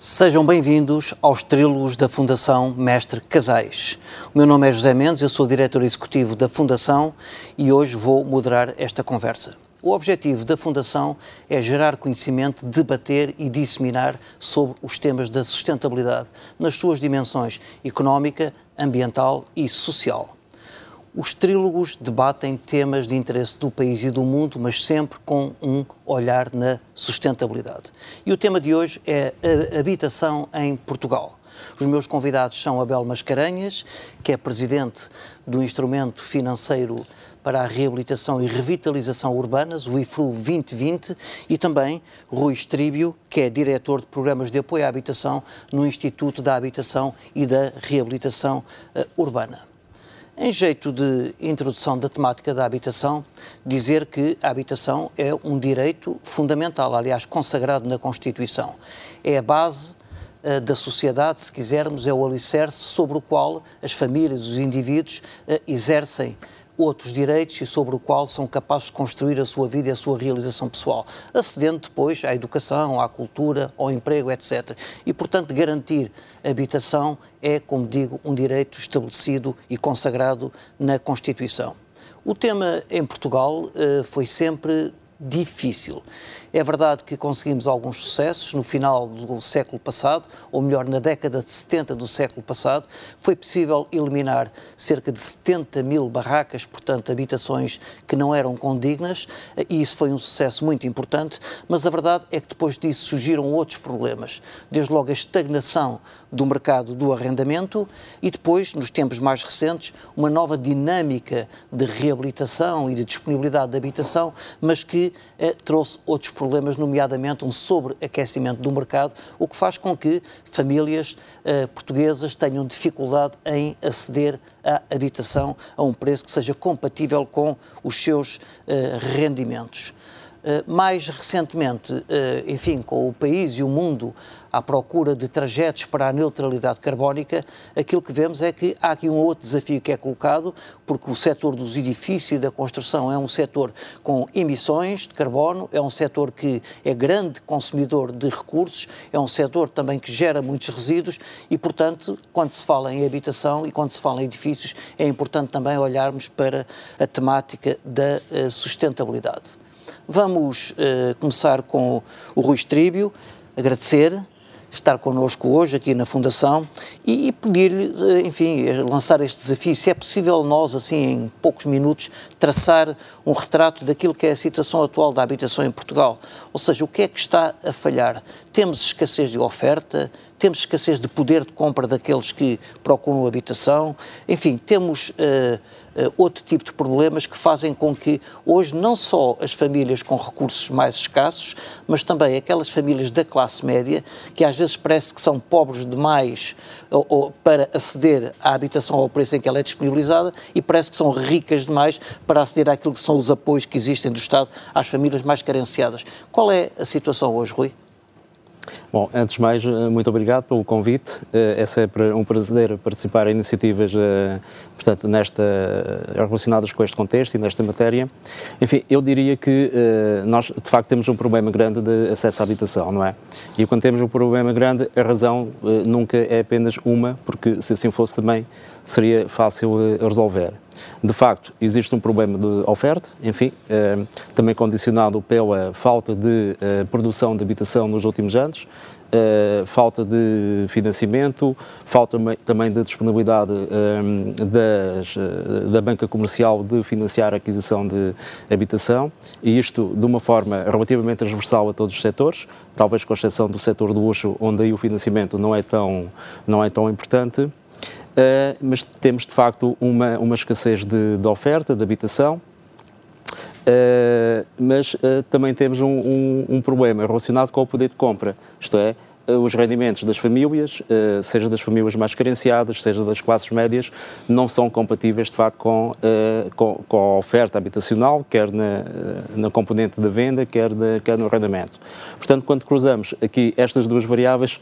Sejam bem-vindos aos Trílogos da Fundação Mestre Casais. O meu nome é José Mendes, eu sou diretor executivo da Fundação e hoje vou moderar esta conversa. O objetivo da Fundação é gerar conhecimento, debater e disseminar sobre os temas da sustentabilidade, nas suas dimensões económica, ambiental e social. Os trílogos debatem temas de interesse do país e do mundo, mas sempre com um olhar na sustentabilidade. E o tema de hoje é a habitação em Portugal. Os meus convidados são Abel Mascarenhas, que é presidente do Instrumento Financeiro para a Reabilitação e Revitalização Urbanas, o IFRU 2020, e também Rui Estríbio, que é diretor de programas de apoio à habitação no Instituto da Habitação e da Reabilitação uh, Urbana. Em jeito de introdução da temática da habitação, dizer que a habitação é um direito fundamental, aliás, consagrado na Constituição. É a base uh, da sociedade, se quisermos, é o alicerce sobre o qual as famílias, os indivíduos uh, exercem outros direitos e sobre o qual são capazes de construir a sua vida e a sua realização pessoal, acedendo depois à educação, à cultura, ao emprego, etc. E, portanto, garantir habitação é, como digo, um direito estabelecido e consagrado na Constituição. O tema em Portugal eh, foi sempre difícil. É verdade que conseguimos alguns sucessos no final do século passado, ou melhor, na década de 70 do século passado. Foi possível eliminar cerca de 70 mil barracas, portanto, habitações que não eram condignas, e isso foi um sucesso muito importante. Mas a verdade é que depois disso surgiram outros problemas. Desde logo a estagnação do mercado do arrendamento e depois, nos tempos mais recentes, uma nova dinâmica de reabilitação e de disponibilidade de habitação, mas que eh, trouxe outros problemas, nomeadamente um sobreaquecimento do mercado, o que faz com que famílias uh, portuguesas tenham dificuldade em aceder à habitação a um preço que seja compatível com os seus uh, rendimentos. Uh, mais recentemente, enfim, com o país e o mundo à procura de trajetos para a neutralidade carbónica, aquilo que vemos é que há aqui um outro desafio que é colocado, porque o setor dos edifícios e da construção é um setor com emissões de carbono, é um setor que é grande consumidor de recursos, é um setor também que gera muitos resíduos e, portanto, quando se fala em habitação e quando se fala em edifícios, é importante também olharmos para a temática da uh, sustentabilidade. Vamos uh, começar com o Rui Estríbio, agradecer estar connosco hoje aqui na Fundação e, e pedir-lhe, eh, enfim, lançar este desafio. Se é possível nós, assim, em poucos minutos, traçar um retrato daquilo que é a situação atual da habitação em Portugal. Ou seja, o que é que está a falhar? Temos escassez de oferta, temos escassez de poder de compra daqueles que procuram habitação, enfim, temos. Uh, outro tipo de problemas que fazem com que hoje não só as famílias com recursos mais escassos, mas também aquelas famílias da classe média, que às vezes parece que são pobres demais para aceder à habitação ao preço em que ela é disponibilizada e parece que são ricas demais para aceder àquilo que são os apoios que existem do Estado às famílias mais carenciadas. Qual é a situação hoje, Rui? Bom, antes de mais, eh, muito obrigado pelo convite. Eh, é sempre um prazer participar em iniciativas, eh, portanto, nesta, relacionadas com este contexto e nesta matéria. Enfim, eu diria que nós, de facto, temos um problema grande de acesso à habitação, não é? E quando temos um problema grande, a razão nunca é apenas uma, porque se assim fosse também seria fácil resolver. De facto, existe um problema de oferta, enfim, eh, também condicionado pela falta de eh, produção de habitação nos últimos anos, eh, falta de financiamento, falta também de disponibilidade das, da banca comercial de financiar a aquisição de habitação, e isto de uma forma relativamente transversal a todos os setores, talvez com exceção do setor do luxo, onde aí o financiamento não é tão, não é tão importante. Uh, mas temos de facto uma, uma escassez de, de oferta, de habitação, uh, mas uh, também temos um, um, um, problema relacionado com o poder de compra, isto é, os rendimentos das famílias, eh, seja das famílias mais carenciadas, seja das classes médias, não são compatíveis de facto com, eh, com, a oferta habitacional, quer na, na componente da venda, quer, de, quer no arrendamento. Portanto, quando cruzamos aqui estas duas variáveis,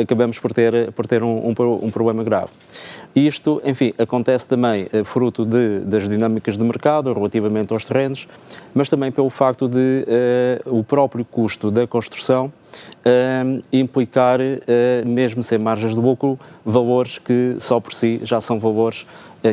acabamos por ter, por ter um, um, um problema grave. Isto, enfim, acontece também fruto de, das dinâmicas de mercado relativamente aos terrenos, mas também pelo facto de uh, o próprio custo da construção implicar, mesmo sem margens de lucro, valores que só por si já são valores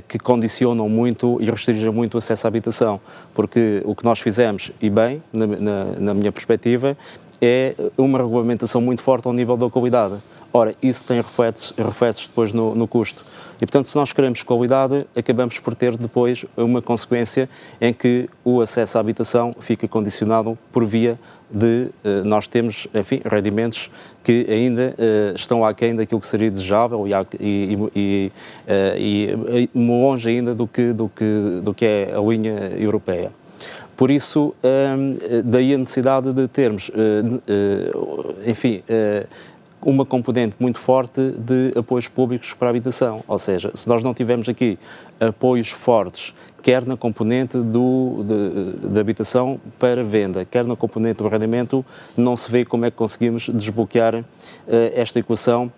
que condicionam muito e restringem muito o acesso à habitação, porque o que nós fizemos, e bem, na, na, na minha perspectiva, é uma regulamentação muito forte ao nível da qualidade. Ora, isso tem reflexos, reflexos depois no, no, custo. E, portanto, se nós queremos qualidade, acabamos por ter depois uma consequência em que o acesso à habitação fica condicionado por via de uh, nós temos, enfim, rendimentos que ainda uh, estão aquém daquilo que seria desejável e, e, e, uh, e, longe ainda do que, do, que, do que é a linha europeia. Por isso, um, daí a necessidade de termos, enfim, uma componente muito forte de apoios públicos para a habitação. Ou seja, se nós não tivermos aqui apoios fortes, quer na componente do, de, de, habitação para venda, quer na componente do arrendamento, não se vê como é que conseguimos desbloquear uh, esta equação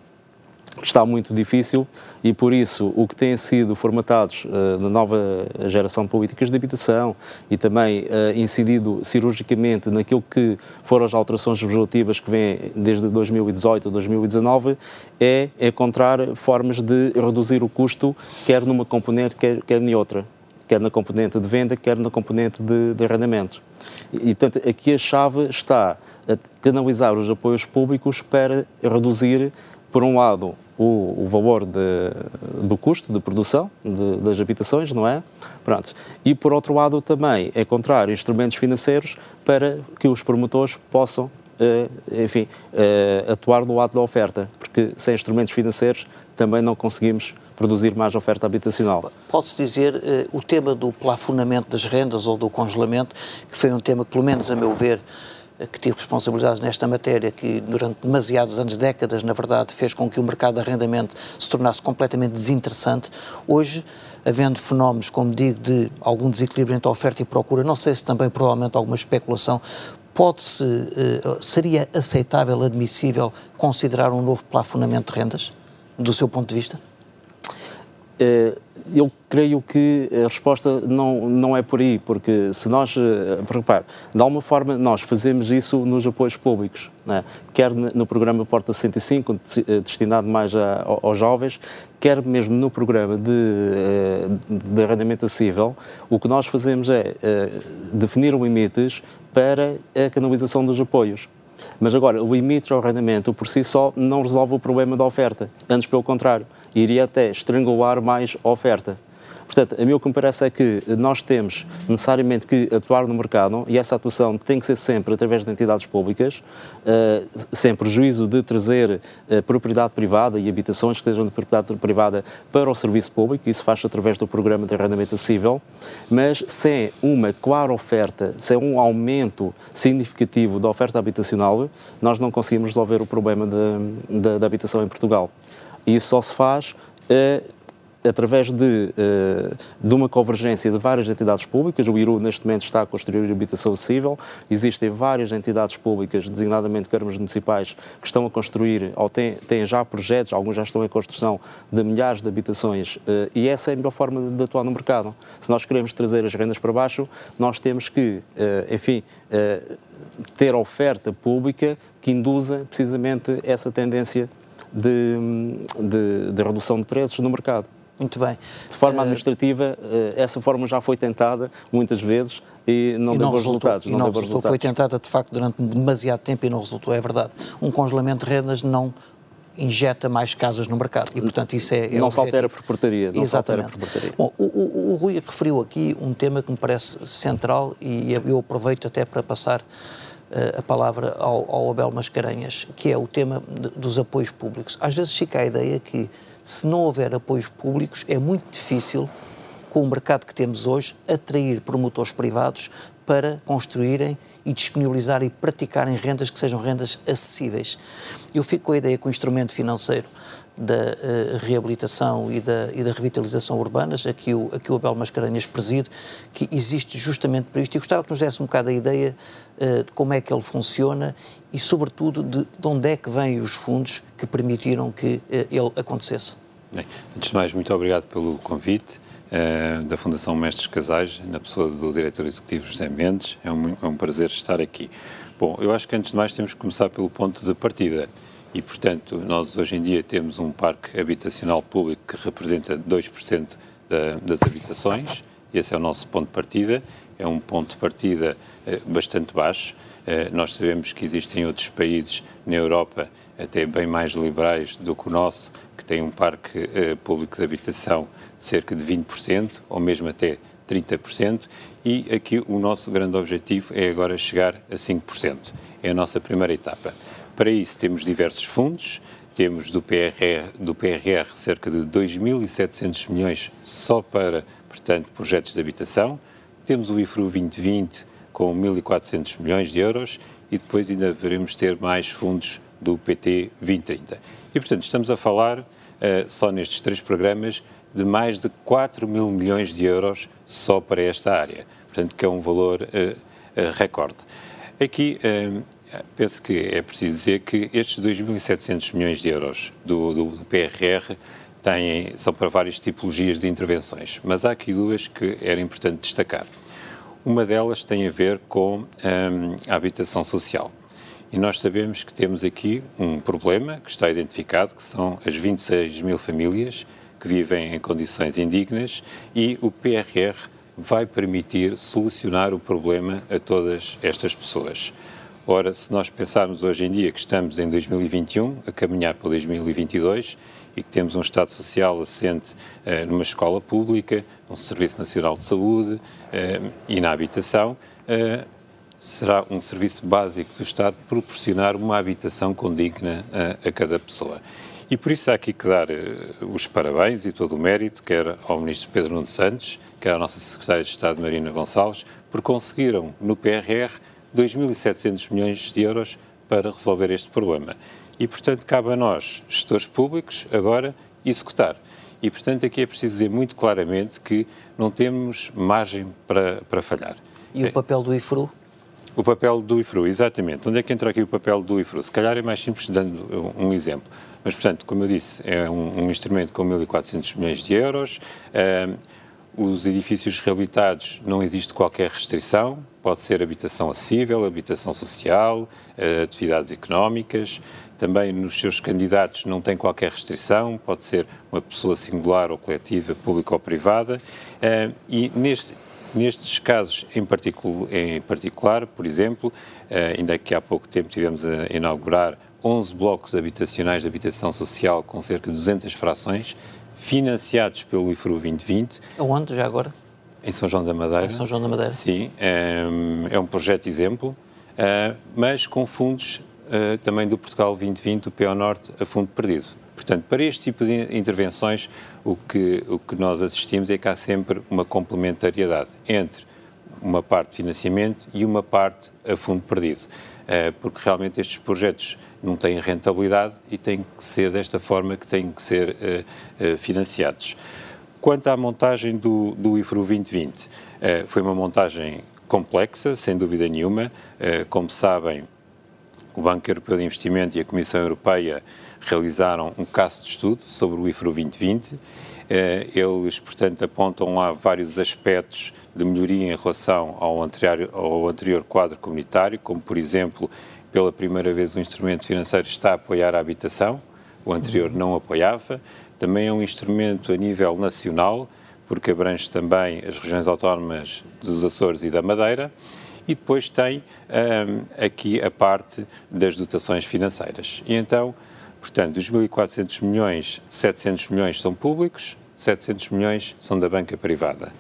está muito difícil e por isso o que têm sido formatados uh, na nova geração de políticas de habitação e também uh, incidido cirurgicamente naquilo que foram as alterações legislativas que vêm desde 2018 a 2019 é encontrar formas de reduzir o custo quer numa componente quer, quer em outra quer na componente de venda quer na componente de, de arrendamento. E portanto aqui a chave está a canalizar os apoios públicos para reduzir por um lado, o, o valor de, do custo de produção de, das habitações, não é? Pronto. E por outro lado também encontrar instrumentos financeiros para que os promotores possam, eh, enfim, eh, atuar no lado da oferta, porque sem instrumentos financeiros também não conseguimos produzir mais oferta habitacional. Pode-se dizer eh, o tema do plafonamento das rendas ou do congelamento, que foi um tema que, pelo menos a meu ver, que tive responsabilidades nesta matéria, que durante demasiados anos, décadas, na verdade, fez com que o mercado de arrendamento se tornasse completamente desinteressante. Hoje, havendo fenómenos, como digo, de algum desequilíbrio entre oferta e procura, não sei se também provavelmente alguma especulação, pode-se, eh, seria aceitável, admissível, considerar um novo plafonamento de rendas, do seu ponto de vista? Eh, eu creio que a resposta não, não é por aí, porque se nós, eh, repare, de alguma forma nós fazemos isso nos apoios públicos, é? quer no programa Porta 65, eh, destinado mais a, aos jovens, quer mesmo no programa de, de arrendamento acessível, o que nós fazemos é definir limites para a canalização dos apoios. Mas agora, o limite ao arrendamento por si só não resolve o problema da oferta, antes pelo contrário iria até estrangular mais a oferta. Portanto, a mim o que me parece é que nós temos necessariamente que atuar no mercado e essa atuação tem que ser sempre através de entidades públicas, uh, sem prejuízo de trazer uh, propriedade privada e habitações que sejam de propriedade privada para o serviço público, isso faz através do programa de arrendamento acessível, mas sem uma clara oferta, sem um aumento significativo da oferta habitacional, nós não conseguimos resolver o problema da habitação em Portugal. E isso só se faz uh, através de, uh, de uma convergência de várias entidades públicas. O IRU, neste momento, está a construir habitação acessível. Existem várias entidades públicas, designadamente câmaras municipais, que estão a construir, ou têm, têm já projetos, alguns já estão em construção, de milhares de habitações. Uh, e essa é a melhor forma de, de, atuar no mercado. Se nós queremos trazer as rendas para baixo, nós temos que, enfim, ter oferta pública que induza precisamente essa tendência de, de, de redução de preços no mercado. Muito bem. De forma eh, administrativa, eh, essa forma já foi tentada muitas vezes e não e deu bons resultados. Não, não resultou. Resultados. Foi tentada, de facto, durante demasiado tempo e não resultou, é verdade. Um congelamento de rendas não injeta mais casas no mercado e, portanto, isso é, é Não se altera por portaria. Não Exatamente. Por portaria. Bom, o, o, o Rui referiu aqui um tema que me parece central e eu aproveito até para passar a palavra ao, ao Abel Mascarenhas, que é o tema de, dos apoios públicos. Às vezes fica a ideia que, se não houver apoios públicos, é muito difícil, com o mercado que temos hoje, atrair promotores privados para construírem e disponibilizar e praticarem rendas que sejam rendas acessíveis. Eu fico com a ideia que o instrumento financeiro da uh, reabilitação e da, e da revitalização urbanas, aqui o, aqui o Abel Mascarenhas preside, que existe justamente para isto. E gostava que nos desse um bocado a ideia uh, de como é que ele funciona e, sobretudo, de, de onde é que vêm os fundos que permitiram que uh, ele acontecesse. Bem, antes de mais, muito obrigado pelo convite. Uh, da Fundação Mestres Casais, na pessoa do diretor executivo José Mendes. É um, é um prazer estar aqui. Bom, eu acho que antes de mais temos que começar pelo ponto de partida. E, portanto, nós hoje em dia temos um parque habitacional público que representa 2% da, das habitações. Esse é o nosso ponto de partida. É um ponto de partida eh, bastante baixo. Eh, nós sabemos que existem outros países na Europa, até bem mais liberais do que o nosso, têm um parque eh, público de habitação de cerca de 20%, ou mesmo até 30%, e aqui o nosso grande objetivo é agora chegar a 5%. É a nossa primeira etapa. Para isso temos diversos fundos, temos do PRR, do PRR cerca de 2.700 milhões só para, portanto, projetos de habitação, temos o IFRU 2020 com 1.400 milhões de euros e depois ainda veremos ter mais fundos do PT 2030. E, portanto, estamos a falar, uh, só nestes três programas, de mais de 4 mil milhões de euros só para esta área. Portanto, que é um valor uh, uh, recorde. Aqui, penso que é preciso dizer que estes 2.700 milhões de euros do, do, do PRR têm, são para várias tipologias de intervenções, mas há aqui duas que era importante destacar. Uma delas tem a ver com a habitação social. E nós sabemos que temos aqui um problema que está identificado, que são as 26 mil famílias que vivem em condições indignas e o PRR vai permitir solucionar o problema a todas estas pessoas. Ora, se nós pensarmos hoje em dia que estamos em 2021, a caminhar para 2022, e que temos um Estado Social assente uh, numa escola pública, um Serviço Nacional de Saúde uh, e na habitação, uh, será um serviço básico do Estado proporcionar uma habitação condigna a, a cada pessoa. E por isso há aqui que dar os parabéns e todo o mérito, quer ao Ministro Pedro Nuno Santos, quer à nossa Secretária de Estado Marina Gonçalves, por conseguiram no PRR 2.700 milhões de euros para resolver este problema. E, portanto, cabe a nós, gestores públicos, agora executar. E, portanto, aqui é preciso dizer muito claramente que não temos margem para, para falhar. E o papel do IFRU? O papel do IFRU, exatamente. Onde é que entra aqui o papel do IFRU? Se calhar é mais simples dando um exemplo. Mas, portanto, como eu disse, é um, um instrumento com 1.400 milhões de euros. Os edifícios reabilitados não existe qualquer restrição, pode ser habitação acessível, habitação social, uh, atividades económicas. Também nos seus candidatos não tem qualquer restrição, pode ser uma pessoa singular ou coletiva, pública ou privada. E neste, nestes casos em particular, em particular por exemplo, uh, ainda que há pouco tempo tivemos a inaugurar 11 blocos habitacionais de habitação social com cerca de 200 frações, financiados pelo IFRU 2020. Onde, já agora? Em São João da Madeira. Em São João da Madeira. Sim, é, é um projeto exemplo, uh, mas com fundos também do Portugal 2020, do PO Norte, a fundo perdido. Portanto, para este tipo de intervenções, o que, o que nós assistimos é que há sempre uma complementariedade entre uma parte de financiamento e uma parte a fundo perdido, uh, porque realmente estes projetos não têm rentabilidade e têm que ser desta forma que têm que ser uh, uh, financiados. Quanto à montagem do, do IFRU 2020, foi uma montagem complexa, sem dúvida nenhuma. como sabem, o Banco Europeu de Investimento e a Comissão Europeia realizaram um caso de estudo sobre o IFRU 2020. Eh, eles, portanto, apontam lá vários aspectos de melhoria em relação ao anterior, ao anterior quadro comunitário, como, por exemplo, pela primeira vez o instrumento financeiro está a apoiar a habitação, o anterior não apoiava. Também é um instrumento a nível nacional, porque abrange também as regiões autónomas dos Açores e da Madeira e depois tem um, aqui a parte das dotações financeiras. E então, portanto, dos 1.400 milhões, 700 milhões são públicos, 700 milhões são da banca privada.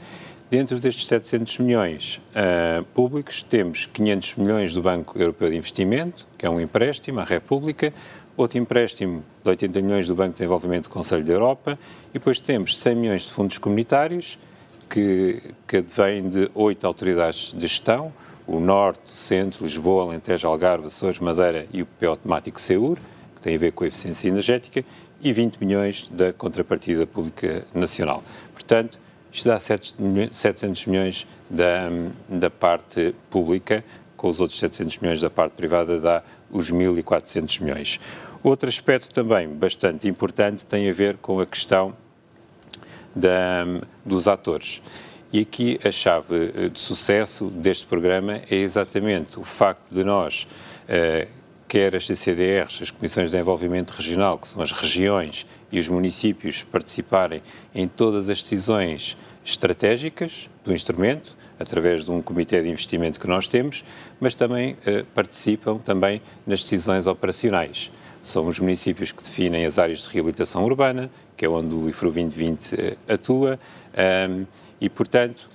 Dentro destes 700 milhões uh, públicos, temos 500 milhões do Banco Europeu de Investimento, que é um empréstimo à República, outro empréstimo de 80 milhões do Banco de Desenvolvimento do Conselho da Europa, e depois temos 100 milhões de fundos comunitários, que, que de oito autoridades de gestão, o Norte, Centro, Lisboa, Alentejo, Algarve, Açores, Madeira e o PO temático SEUR, que tem a ver com a eficiência energética, e 20 milhões da contrapartida pública nacional. Portanto, isto dá 700 milhões da, da parte pública, com os outros 700 milhões da parte privada dá os 1.400 milhões. Outro aspecto também bastante importante tem a ver com a questão da, dos atores. E aqui a chave eh, de sucesso deste programa é exatamente o facto de nós, eh, quer as CCDRs, as Comissões de Desenvolvimento Regional, que são as regiões e os municípios, participarem em todas as decisões estratégicas do instrumento, através de um comitê de investimento que nós temos, mas também eh, participam também nas decisões operacionais. São os municípios que definem as áreas de reabilitação urbana, que é onde o IFRU 2020 eh, atua, um, e, portanto,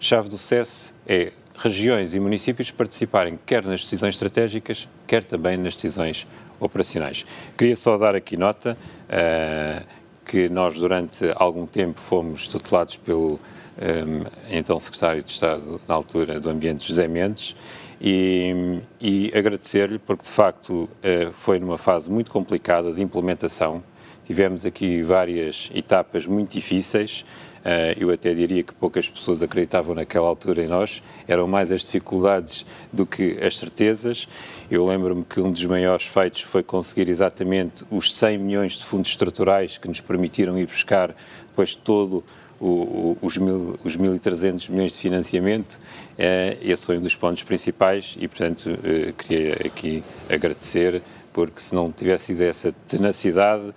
chave do sucesso é regiões e municípios participarem quer nas decisões estratégicas, quer também nas decisões operacionais. Queria só dar aqui nota uh, que nós, durante algum tempo, fomos tutelados pelo um, então Secretário de Estado, na altura do Ambiente, José Mendes, e, e agradecer-lhe, porque de facto uh, foi numa fase muito complicada de implementação. Tivemos aqui várias etapas muito difíceis, Uh, eu até diria que poucas pessoas acreditavam naquela altura em nós, eram mais as dificuldades do que as certezas. Eu lembro-me que um dos maiores feitos foi conseguir exatamente os 100 milhões de fundos estruturais que nos permitiram ir buscar depois todo o, o, os, mil, os 1.300 milhões de financiamento. Uh, esse foi um dos pontos principais e, portanto, uh, queria aqui agradecer, porque se não tivesse sido essa tenacidade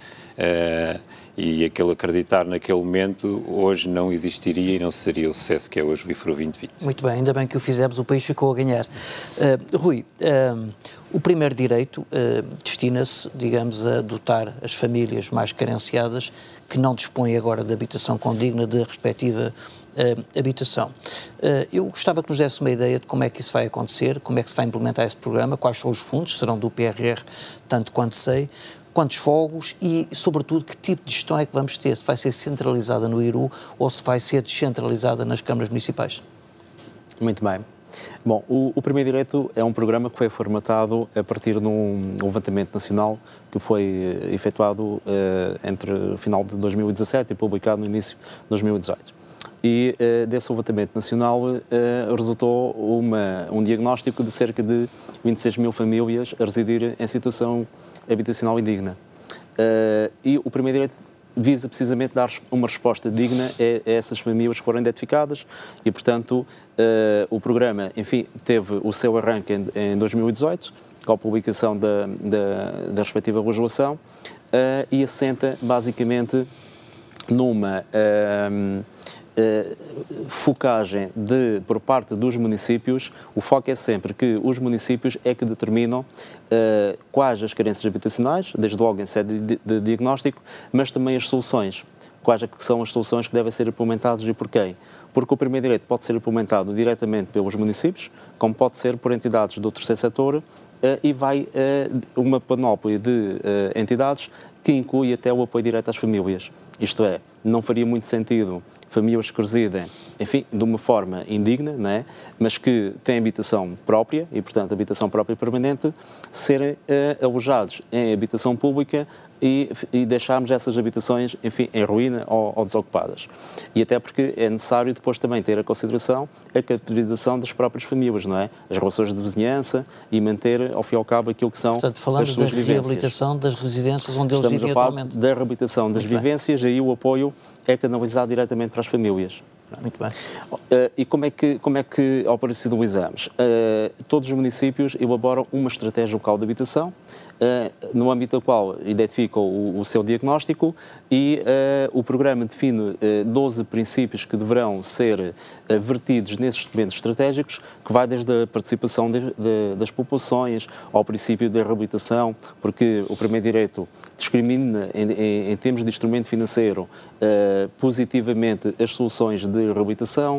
e aquele acreditar naquele momento hoje não existiria e não seria o sucesso que é hoje o IFRO 2020. Muito bem, ainda bem que o fizemos, o país ficou a ganhar. Uh, Rui, uh, o primeiro direito uh, destina-se, digamos, a dotar as famílias mais carenciadas que não dispõem agora de habitação condigna de respectiva habitação. eu gostava que nos desse uma ideia de como é que isso vai acontecer, como é que se vai implementar esse programa, quais são os fundos, serão do PRR, tanto quanto sei, quantos fogos e, sobretudo, que tipo de gestão é que vamos ter? Se vai ser centralizada no IRU ou se vai ser descentralizada nas câmaras municipais? Muito bem. Bom, o, o Primeiro Direito é um programa que foi formatado a partir de um levantamento nacional que foi eh, efetuado uh, entre o final de 2017 e publicado no início de 2018. E uh, desse levantamento nacional uh, resultou uma, um diagnóstico de cerca de 26 mil famílias a residir em situação habitacional indigna. Uh, e o primeiro direito visa precisamente dar uma resposta digna a, a essas famílias que foram identificadas e, portanto, o programa, enfim, teve o seu arranque em, em 2018, com a publicação da, da, da respectiva legislação, e assenta basicamente numa focagem de, por parte dos municípios, o foco é sempre que os municípios é que determinam uh, quais as carências habitacionais, desde logo em sede de, de diagnóstico, mas também as soluções. Quais é que são as soluções que devem ser implementadas e por quem? Porque o primeiro direito pode ser implementado diretamente pelos municípios, como pode ser por entidades do terceiro setor, uh, e vai uma panóplia de entidades que inclui até o apoio direto às famílias. Isto é, não faria muito sentido famílias que residem, enfim, de uma forma indigna, não é? mas que têm habitação própria e, portanto, habitação própria permanente, serem uh, alojados em habitação pública e, e deixarmos essas habitações, enfim, em ruína ou, ou, desocupadas. E até porque é necessário depois também ter a consideração a caracterização das próprias famílias, não é? As relações de vizinhança e manter, ao fim e ao cabo, aquilo que são Portanto, falamos as suas da vivências. reabilitação das residências onde Estamos eles vivem a falar atualmente. da reabilitação das Muito vivências, bem. aí o apoio é canalizado diretamente para as famílias. Muito bem. Uh, e como é que, como é que operacionalizamos? Uh, todos os municípios elaboram uma estratégia local de habitação, uh, no âmbito da qual identificam o, o seu diagnóstico e o programa define 12 princípios que deverão ser vertidos nesses documentos estratégicos, que vai desde a participação de, de, das populações ao princípio da reabilitação, porque o primeiro direito discrimina, em, em, em termos de instrumento financeiro, positivamente as soluções de reabilitação,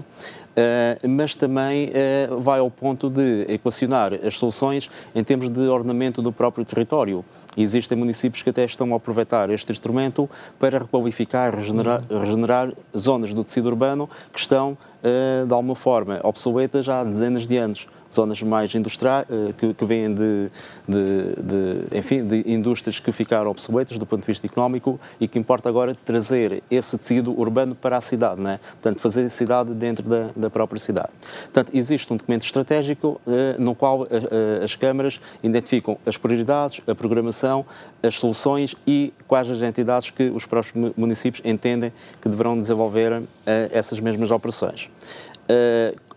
uh, mas também uh, vai ao ponto de equacionar as soluções em termos de ordenamento do próprio território. Existem municípios que até estão a aproveitar este instrumento para requalificar, regenerar, regenerar zonas do tecido urbano que estão, de alguma forma, obsoletas há dezenas de anos zonas mais industriais, eh, que, que vêm de, de, de, enfim, de indústrias que ficaram obsoletas do ponto de vista económico e que importa agora trazer esse tecido urbano para a cidade, não é? Portanto, fazer a cidade dentro da, da própria cidade. Portanto, existe um documento estratégico no qual as câmaras identificam as prioridades, a programação, as soluções e quais as entidades que os próprios municípios entendem que deverão desenvolver essas mesmas operações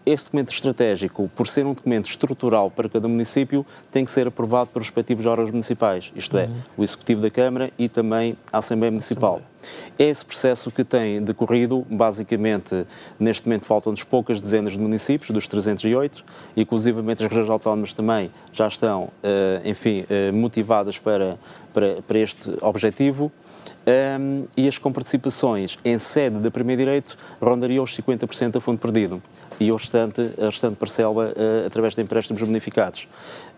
esse documento estratégico, por ser um documento estrutural para cada município, tem que ser aprovado pelos respectivos órgãos municipais, isto é, uhum. o Executivo da Câmara e também a Assembleia Municipal. É esse processo que tem decorrido, basicamente, neste momento faltam-nos poucas dezenas de municípios, dos 308, e inclusivamente as regiões autónomas também já estão, eh, enfim, eh, motivadas para, para, para este objetivo. Um, e as comparticipações em sede da Primeiro Direito rondariam os 50% a fundo perdido e o restante, a restante parcela uh, através de empréstimos bonificados.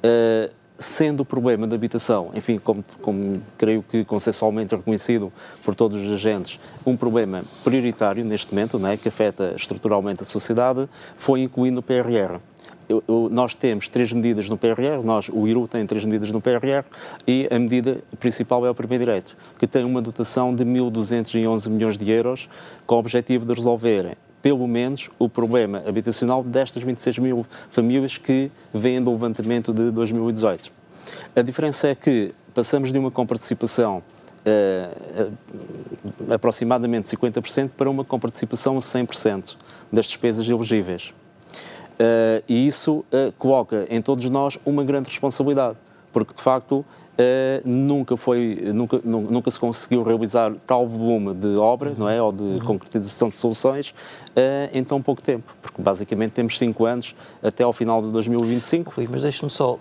Uh, sendo o problema da habitação, enfim, como, como, creio que consensualmente reconhecido por todos os agentes, um problema prioritário neste momento, né, que afeta estruturalmente a sociedade, foi incluído no PRR. Eu, eu, nós temos três medidas no PRR, nós, o IRU tem três medidas no PRR e a medida principal é o primeiro direito, que tem uma dotação de 1.211 milhões de euros com o objetivo de resolver pelo menos o problema habitacional destas 26 mil famílias que vêm do levantamento de 2018. A diferença é que passamos de uma comparticipação uh, uh, aproximadamente 50% para uma comparticipação a 100% das despesas elegíveis. Uh, e isso coloca em todos nós uma grande responsabilidade, porque de facto Uh, nunca foi nunca nunca se conseguiu realizar tal volume de obra uhum. não é ou de uhum. concretização de soluções uh, em tão pouco tempo porque basicamente temos cinco anos até ao final de 2025 Rui, mas deixe-me só uh,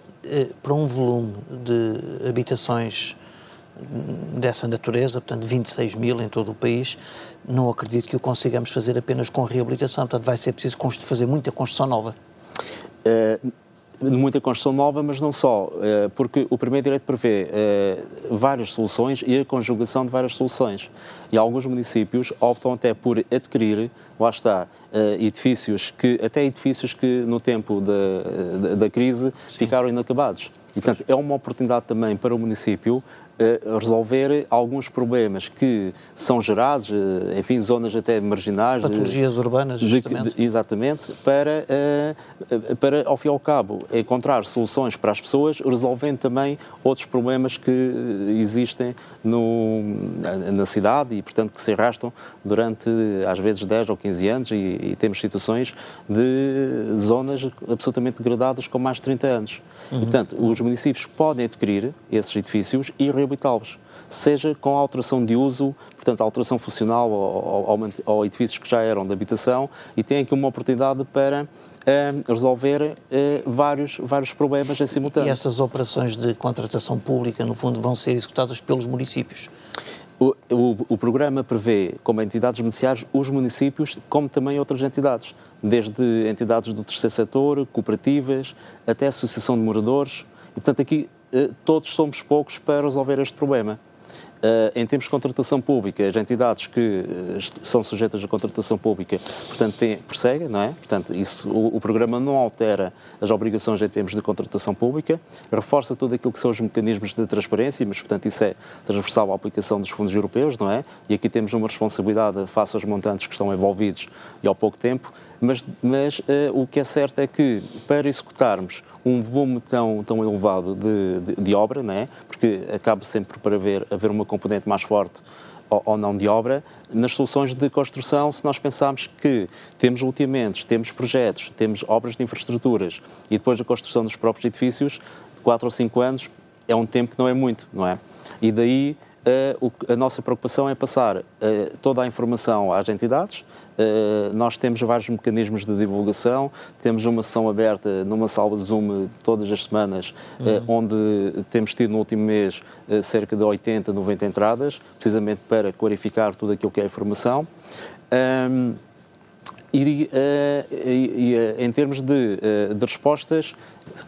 para um volume de habitações dessa natureza, portanto 26 mil em todo o país, não acredito que o consigamos fazer apenas com reabilitação, portanto vai ser preciso fazer muita construção nova. Uh, muita construção nova, mas não só, eh, porque o primeiro direito prevê eh, várias soluções e a conjugação de várias soluções. E alguns municípios optam até por adquirir, lá está, eh, edifícios que, até edifícios que no tempo da, da, da crise Sim. ficaram inacabados. E, portanto, é uma oportunidade também para o município resolver alguns problemas que são gerados, eh, enfim, zonas até marginais. Patologias de, urbanas, justamente. De, de, exatamente, para, eh, para, ao fim e ao cabo, encontrar soluções para as pessoas, resolvendo também outros problemas que existem no, na cidade e, portanto, que se arrastam durante, às vezes, 10 ou 15 anos e, e temos situações de zonas absolutamente degradadas com mais de 30 anos. Uhum. E, portanto, os municípios podem adquirir esses edifícios e reabilitá-los, seja com alteração de uso, portanto, alteração funcional ou, edifícios que já eram de habitação, e têm aqui uma oportunidade para uh, resolver uh, vários, vários problemas em simultâneo. E essas operações de contratação pública, no fundo, vão ser executadas pelos municípios? O, o, o, programa prevê, como entidades beneficiárias, os municípios, como também outras entidades, desde entidades do terceiro setor, cooperativas, até associação de moradores. E, portanto, aqui eh, todos somos poucos para resolver este problema. Uh, em termos de contratação pública, as entidades que uh, são sujeitas à contratação pública, portanto, têm, prosseguem, não é? Portanto, isso, o, o, programa não altera as obrigações em termos de contratação pública, reforça tudo aquilo que são os mecanismos de transparência, mas, portanto, isso é transversal à aplicação dos fundos europeus, não é? E aqui temos uma responsabilidade face aos montantes que estão envolvidos e ao pouco tempo, mas, mas uh, o que é certo é que, para executarmos um volume tão, tão elevado de, de, de obra, não é? porque acaba sempre por haver, haver uma componente mais forte ou, não de obra, nas soluções de construção, se nós pensarmos que temos ultimamentos, temos projetos, temos obras de infraestruturas e depois a construção dos próprios edifícios, quatro ou cinco anos é um tempo que não é muito, não é? E daí a nossa preocupação é passar toda a informação às entidades. nós temos vários mecanismos de divulgação, temos uma sessão aberta numa sala de Zoom todas as semanas, uhum. onde temos tido no último mês cerca de 80, 90 entradas, precisamente para clarificar tudo aquilo que é informação. E, uh, e, e uh, em termos de, uh, de, respostas,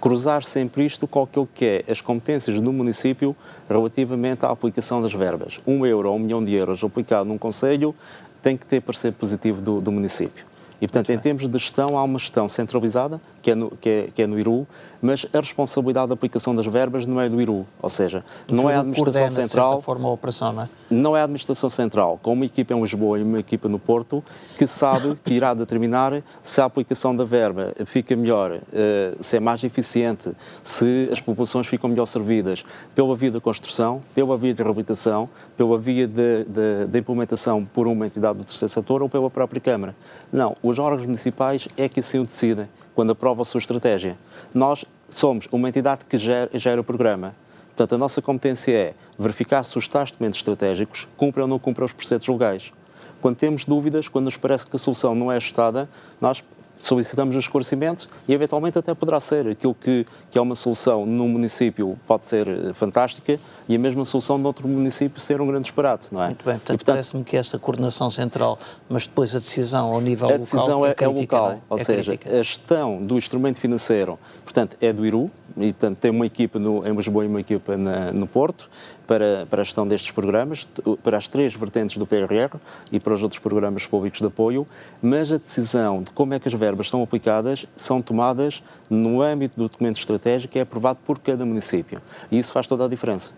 cruzar sempre isto com aquilo que é as competências do município relativamente à aplicação das verbas. Um euro ou um milhão de euros aplicado num conselho tem que ter parecer positivo do, do município. E, portanto, em termos de gestão, há uma gestão centralizada, que é no, que é, que é no IRU, mas a responsabilidade da aplicação das verbas não é do IRU, ou seja, não é a administração central. De forma a operação, não é? Não é a administração central, com uma equipa em Lisboa e uma equipa no Porto, que sabe que irá determinar se a aplicação da verba fica melhor, eh, se é mais eficiente, se as populações ficam melhor servidas pela via da construção, pela via de reabilitação, pela via da implementação por uma entidade do terceiro setor ou pela própria Câmara. Não, os órgãos municipais é que assim o decidem quando aprovam a sua estratégia. Nós somos uma entidade que gera, gera o programa. Portanto, a nossa competência é verificar se os tais documentos estratégicos cumprem ou não cumprem os preceitos legais. Quando temos dúvidas, quando nos parece que a solução não é ajustada, nós solicitamos os esclarecimentos e eventualmente até poderá ser aquilo que, que é uma solução num município pode ser eh, fantástica e a mesma solução noutro município ser um grande disparate, não é? Muito bem, portanto, portanto parece-me que essa coordenação central, mas depois a decisão ao nível local a decisão é, é, crítica, é local, é? ou é seja, crítica. a gestão do instrumento financeiro, portanto, é do IRU, e portanto tem uma equipa no, em Lisboa e uma equipa na, no Porto, para, para a gestão destes programas, para as três vertentes do PRR e para os outros programas públicos de apoio, mas a decisão de como é que as verbas são aplicadas são tomadas no âmbito do documento estratégico que é aprovado por cada município. E isso faz toda a diferença.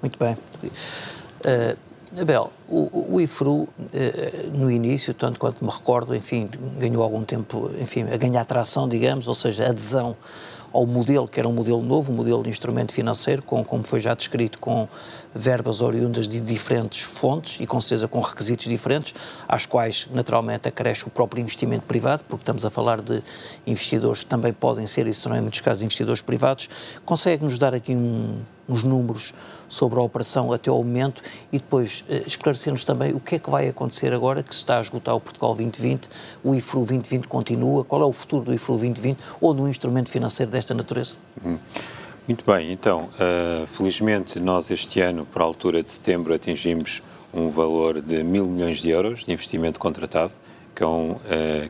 Muito bem. Uh, Abel, o, o IFRU, uh, no início, tanto quanto me recordo, enfim, ganhou algum tempo, enfim, a ganhar tração, digamos, ou seja, adesão ao modelo, que era um modelo novo, um modelo de instrumento financeiro, com, como foi já descrito, com verbas oriundas de diferentes fontes e com certeza com requisitos diferentes, às quais naturalmente acresce o próprio investimento privado, porque estamos a falar de investidores que também podem ser, e serão em muitos casos investidores privados. Consegue-nos dar aqui um, uns números sobre a operação até ao momento e depois uh, esclarecer-nos também o que é que vai acontecer agora que se está a esgotar o Portugal 2020, o IFRU 2020 continua, qual é o futuro do IFRU 2020 ou do instrumento financeiro desta natureza? Hum. Muito bem, então, uh, felizmente nós este ano, a altura de setembro, atingimos um valor de mil milhões de euros de investimento contratado, que é um, uh,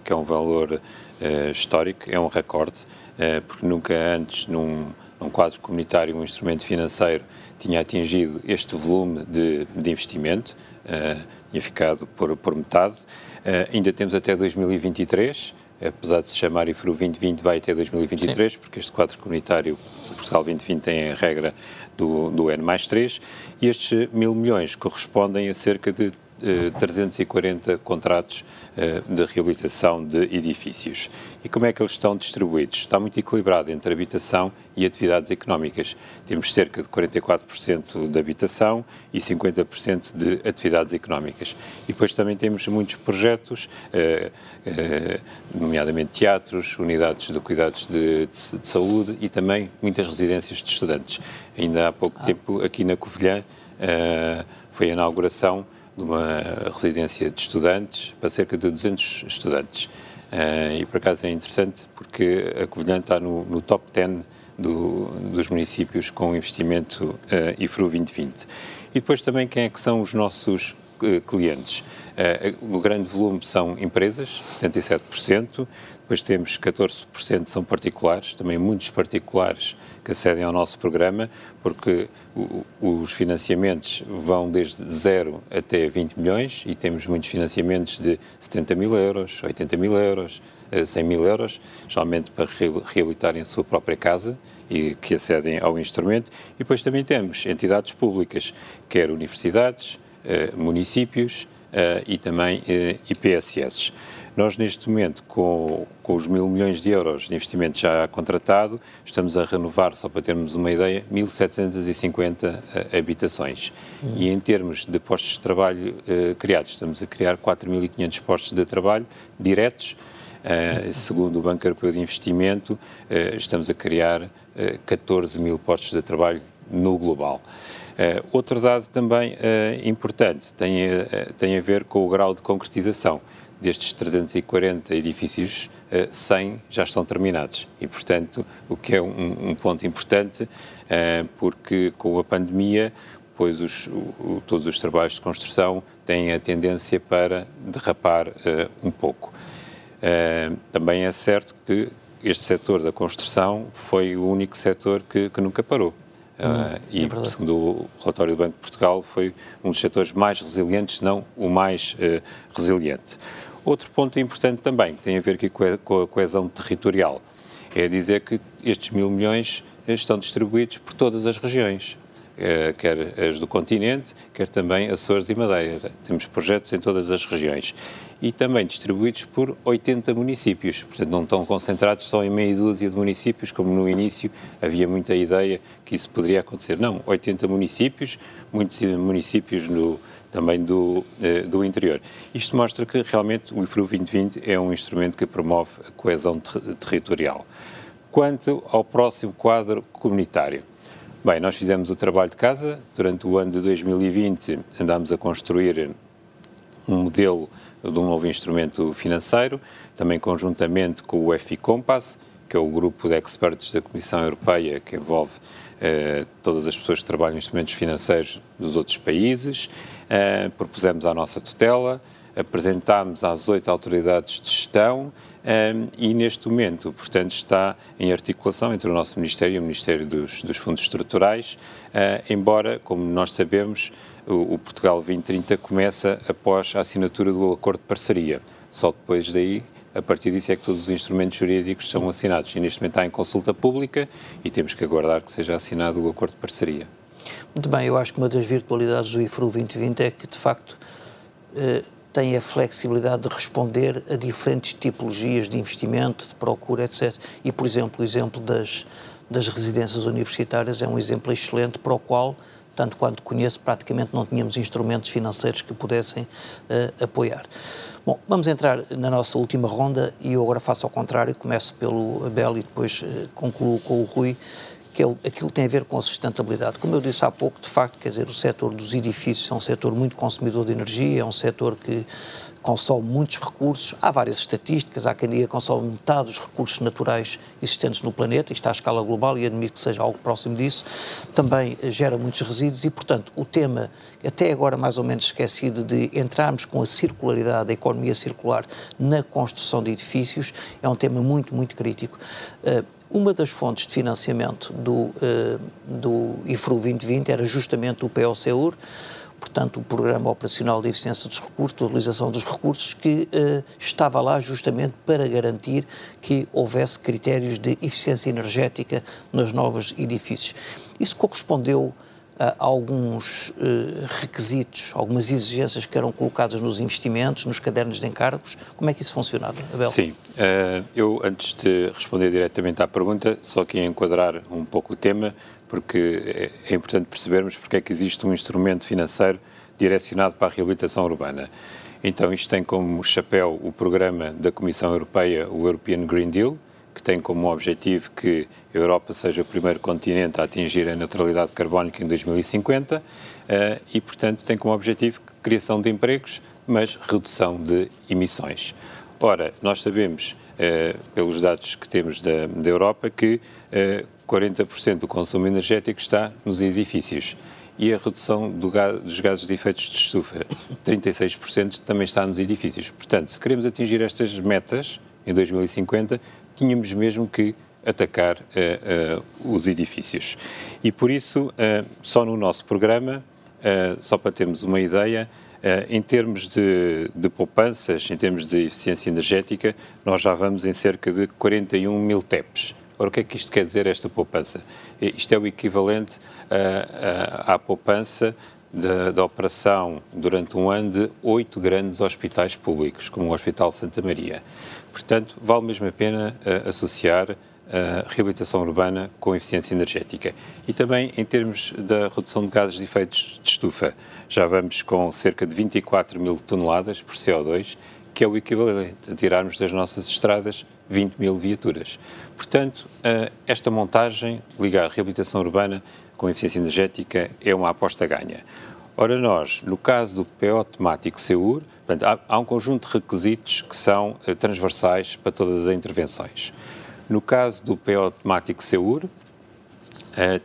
que é um valor histórico, é um recorde, porque nunca antes, num, num quadro comunitário, um instrumento financeiro tinha atingido este volume de, de investimento, uh, tinha ficado por, por metade. Uh, ainda temos até 2023, apesar de se chamar IFRU 2020, vai até 2023, Sim. porque este quadro comunitário Portugal 2020 tem a regra do, do N mais 3, e estes mil milhões correspondem a cerca de 340 eh, contratos eh, de reabilitação de edifícios. E como é que eles estão distribuídos? Está muito equilibrado entre habitação e atividades económicas. Temos cerca de 44% de habitação e 50% de atividades económicas. E depois também temos muitos projetos, eh, nomeadamente teatros, unidades de cuidados de, de, de, saúde e também muitas residências de estudantes. Ainda há pouco ah. tempo, aqui na Covilhã, foi a inauguração de uma residência de estudantes para cerca de 200 estudantes. Uh, e por acaso é interessante porque a Covilhã está no, no top 10 do, dos municípios com investimento uh, IFRU 2020. E depois também quem é que são os nossos uh, clientes? Uh, o grande volume são empresas, 77%, depois temos 14% são particulares, também muitos particulares que acedem ao nosso programa, porque os financiamentos vão desde 0 até 20 milhões e temos muitos financiamentos de 70 mil euros, 80 mil euros, 100 eh, mil euros, geralmente para reabilitarem a sua própria casa e que acedem ao instrumento. E depois também temos entidades públicas, quer universidades, eh, municípios eh, e também IPSS. Nós, neste momento, com, com os mil milhões de euros de investimento já contratado, estamos a renovar, só para termos uma ideia, 1.750 uh, eh, habitações. Uhum. E em termos de postos de trabalho uh, criados, estamos a criar 4.500 postos de trabalho diretos. Uh, segundo o Banco Europeu de Investimento, estamos a criar 14 mil postos de trabalho no global. Uh, outro dado também uh, importante tem, uh, tem a ver com o grau de concretização destes 340 edifícios, 100 eh, já estão terminados. E, portanto, o que é um, um ponto importante, eh, porque com a pandemia, pois os, o, todos os trabalhos de construção têm a tendência para derrapar eh, um pouco. Também é certo que este setor da construção foi o único setor que, que nunca parou. Uh, e, é segundo o relatório do Banco de Portugal, foi um dos setores mais resilientes, não o mais uh, resiliente. Outro ponto importante também, que tem a ver aqui com a coesão territorial, é dizer que estes mil milhões estão distribuídos por todas as regiões. Eh, quer as do continente, quer também Açores e Madeira. Temos projetos em todas as regiões. E também distribuídos por 80 municípios, portanto não estão concentrados só em meia dúzia de municípios, como no início havia muita ideia que isso poderia acontecer. Não, 80 municípios, muitos municípios no, também do, eh, do interior. Isto mostra que realmente o IFRU 2020 é um instrumento que promove a coesão ter territorial. Quanto ao próximo quadro comunitário, Bem, nós fizemos o trabalho de casa. Durante o ano de 2020 andámos a construir um modelo de um novo instrumento financeiro, também conjuntamente com o FI Compass, que é o grupo de experts da Comissão Europeia que envolve eh, todas as pessoas que trabalham em instrumentos financeiros dos outros países. Eh, propusemos a nossa tutela, apresentámos às oito autoridades de gestão um, e neste momento, portanto, está em articulação entre o nosso Ministério e o Ministério dos, dos Fundos Estruturais, embora, como nós sabemos, o, o, Portugal 2030 começa após a assinatura do acordo de parceria. Só depois daí, a partir disso, é que todos os instrumentos jurídicos são assinados. E neste momento está em consulta pública e temos que aguardar que seja assinado o acordo de parceria. Muito bem, eu acho que uma das virtualidades do IFRU 2020 é que, de facto, eh, tem a flexibilidade de responder a diferentes tipologias de investimento, de procura, etc. E, por exemplo, o exemplo das, das residências universitárias é um exemplo excelente para o qual, tanto quanto conheço, praticamente não tínhamos instrumentos financeiros que pudessem uh, apoiar. Bom, vamos entrar na nossa última ronda e eu agora faço ao contrário, começo pelo Abel e depois uh, concluo com o Rui que é aquilo que tem a ver com a sustentabilidade. Como eu disse há pouco, de facto, quer dizer, o setor dos edifícios é um setor muito consumidor de energia, é um setor que consome muitos recursos. Há várias estatísticas, há quem diga que consome metade dos recursos naturais existentes no planeta, isto à escala global, e admito que seja algo próximo disso. Também gera muitos resíduos e, portanto, o tema, até agora mais ou menos esquecido, de entrarmos com a circularidade, a economia circular na construção de edifícios, é um tema muito, muito crítico. Uh, uma das fontes de financiamento do, uh, do IFRU 2020 era justamente o POCEUR, portanto, o Programa Operacional de Eficiência dos Recursos, de Utilização dos Recursos, que uh, estava lá justamente para garantir que houvesse critérios de eficiência energética nos novos edifícios. Isso correspondeu alguns uh, requisitos, algumas exigências que eram colocadas nos investimentos, nos cadernos de encargos. Como é que isso funcionava, Abel? Sim, uh, eu antes de responder diretamente à pergunta, só queria enquadrar um pouco o tema, porque é, é importante percebermos porque é que existe um instrumento financeiro direcionado para a reabilitação urbana. Então, isto tem como chapéu o programa da Comissão Europeia, o European Green Deal, que tem como objetivo que a Europa seja o primeiro continente a atingir a neutralidade carbónica em 2050 eh, e, portanto, tem como objetivo criação de empregos, mas redução de emissões. Ora, nós sabemos, eh, pelos dados que temos da, da Europa, que 40% eh, do consumo energético está nos edifícios e a redução do dos gases de efeitos de estufa, 36% também está nos edifícios. Portanto, se queremos atingir estas metas em 2050, tínhamos mesmo que atacar uh, uh, os edifícios. E por isso, uh, só no nosso programa, só para termos uma ideia, em termos de, de, poupanças, em termos de eficiência energética, nós já vamos em cerca de 41 mil TEPs. Ora, o que é que isto quer dizer, esta poupança? Isto é o equivalente à poupança da, operação durante um ano de oito grandes hospitais públicos, como o Hospital Santa Maria. Portanto, vale mesmo a pena uh, associar a reabilitação urbana com eficiência energética. E também em termos da redução de gases de efeitos de estufa, já vamos com cerca de 24 mil toneladas por CO2, que é o equivalente a tirarmos das nossas estradas 20 mil viaturas. Portanto, esta montagem, ligar reabilitação urbana com eficiência energética, é uma aposta ganha. Ora, nós, no caso do PO temático SEUR, portanto, há, um conjunto de requisitos que são uh, transversais para todas as intervenções. No caso do PO temático SEUR, uh,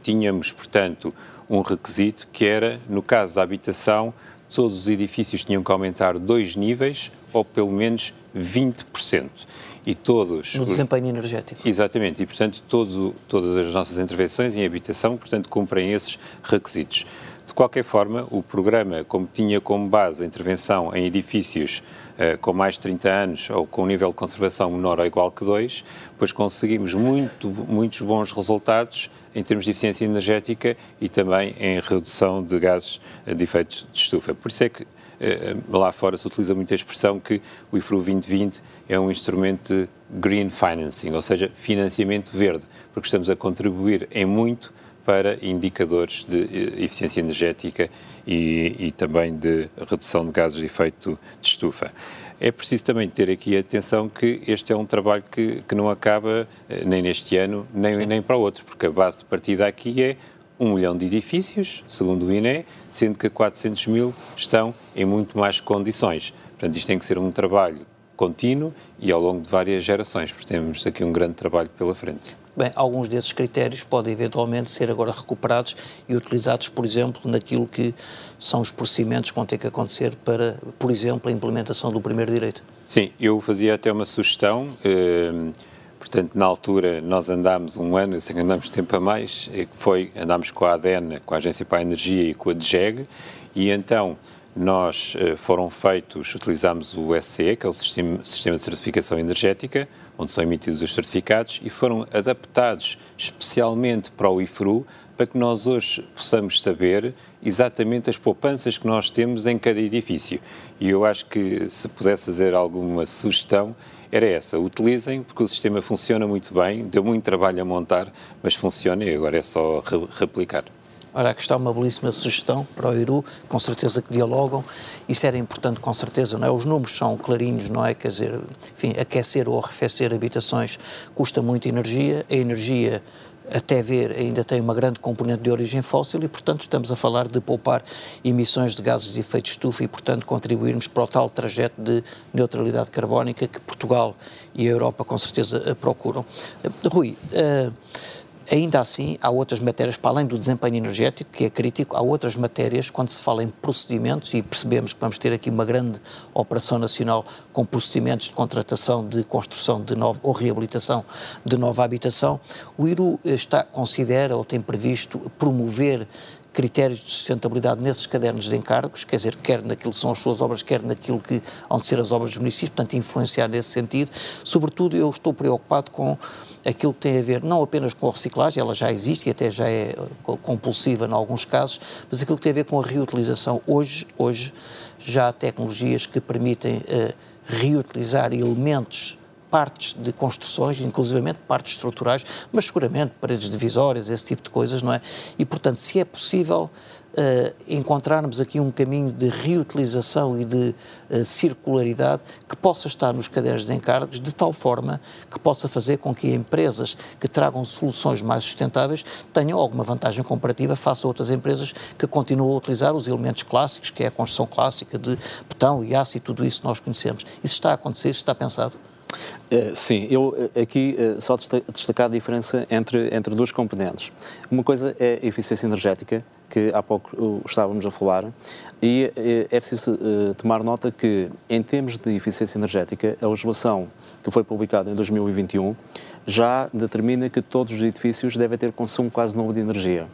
tínhamos, portanto, um requisito que era, no caso da habitação, todos os edifícios tinham que aumentar dois níveis ou pelo menos 20%. E todos... No desempenho energético. Exatamente, e portanto todo, todas as nossas intervenções em habitação, portanto, cumprem esses requisitos. De qualquer forma, o programa, como tinha como base a intervenção em edifícios uh, com mais de 30 anos ou com um nível de conservação menor ou igual que 2, pois conseguimos muito, muitos bons resultados em termos de eficiência energética e também em redução de gases de efeito de estufa. Por isso é que eh, lá fora se utiliza muito a expressão que o IFRU 2020 é um instrumento de green financing, ou seja, financiamento verde, porque estamos a contribuir em muito para indicadores de eh, eficiência energética e, e também de redução de gases de efeito de estufa. É preciso também ter aqui atenção que este é um trabalho que, que não acaba eh, nem neste ano, nem, nem para o outro, porque a base de partida aqui é um milhão de edifícios, segundo o INE, sendo que 400 mil estão em muito mais condições. Portanto, isto tem que ser um trabalho contínuo e ao longo de várias gerações, porque temos aqui um grande trabalho pela frente. Bem, alguns desses critérios podem eventualmente ser agora recuperados e utilizados, por exemplo, naquilo que são os procedimentos que vão ter que acontecer para, por exemplo, a implementação do primeiro direito. Sim, eu fazia até uma sugestão. Eh, Portanto, na altura, nós andámos um ano, sei que andamos tempo a mais, que foi, andámos com a ADN, com a Agência para a Energia e com a DGEG, e então nós eh, foram feitos, utilizámos o SCE, que é o Sistema, Sistema de Certificação Energética, onde são emitidos os certificados, e foram adaptados especialmente para o IFRU, para que nós hoje possamos saber exatamente as poupanças que nós temos em cada edifício. E eu acho que se pudesse fazer alguma sugestão, era essa. Utilizem, porque o sistema funciona muito bem, deu muito trabalho a montar, mas funciona e agora é só re replicar. Ora, aqui está uma belíssima sugestão para o IRU, com certeza que dialogam. Isso era importante, com certeza, não é? Os números são clarinhos, não é? Quer dizer, enfim, aquecer ou arrefecer habitações custa muita energia, a energia até ver, ainda tem uma grande componente de origem fóssil e, portanto, estamos a falar de poupar emissões de gases de efeito de estufa e, portanto, contribuirmos para o tal trajeto de neutralidade carbónica que Portugal e a Europa, com certeza, procuram. Rui, uh, Ainda assim, há outras matérias, para além do desempenho energético, que é crítico, há outras matérias, quando se fala em procedimentos, e percebemos que vamos ter aqui uma grande operação nacional com procedimentos de contratação, de construção de nova, ou reabilitação de nova habitação, o IRU está, considera ou tem previsto promover critérios de sustentabilidade nesses cadernos de encargos, quer dizer, quer naquilo que são as suas obras, quer naquilo que vão ser as obras dos municípios, portanto, influenciar nesse sentido. Sobretudo, eu estou preocupado com aquilo que tem a ver não apenas com a reciclagem, ela já existe e até já é compulsiva em alguns casos, mas aquilo que tem a ver com a reutilização. Hoje, hoje já há tecnologias que permitem uh, reutilizar elementos partes de construções, inclusivamente partes estruturais, mas seguramente paredes divisórias, esse tipo de coisas, não é? E, portanto, se é possível uh, encontrarmos aqui um caminho de reutilização e de uh, circularidade que possa estar nos cadernos de encargos, de tal forma que possa fazer com que empresas que tragam soluções mais sustentáveis tenham alguma vantagem comparativa face a outras empresas que continuam a utilizar os elementos clássicos, que é a construção clássica de betão e aço e tudo isso que nós conhecemos. Isso está a acontecer, isso está pensado? Uh, sim, eu uh, aqui uh, só destacar a diferença entre, entre duas componentes. Uma coisa é a eficiência energética, que há pouco estávamos a falar, e é preciso tomar nota que, em termos de eficiência energética, a legislação que foi publicada em 2021 já determina que todos os edifícios devem ter consumo quase nulo de energia.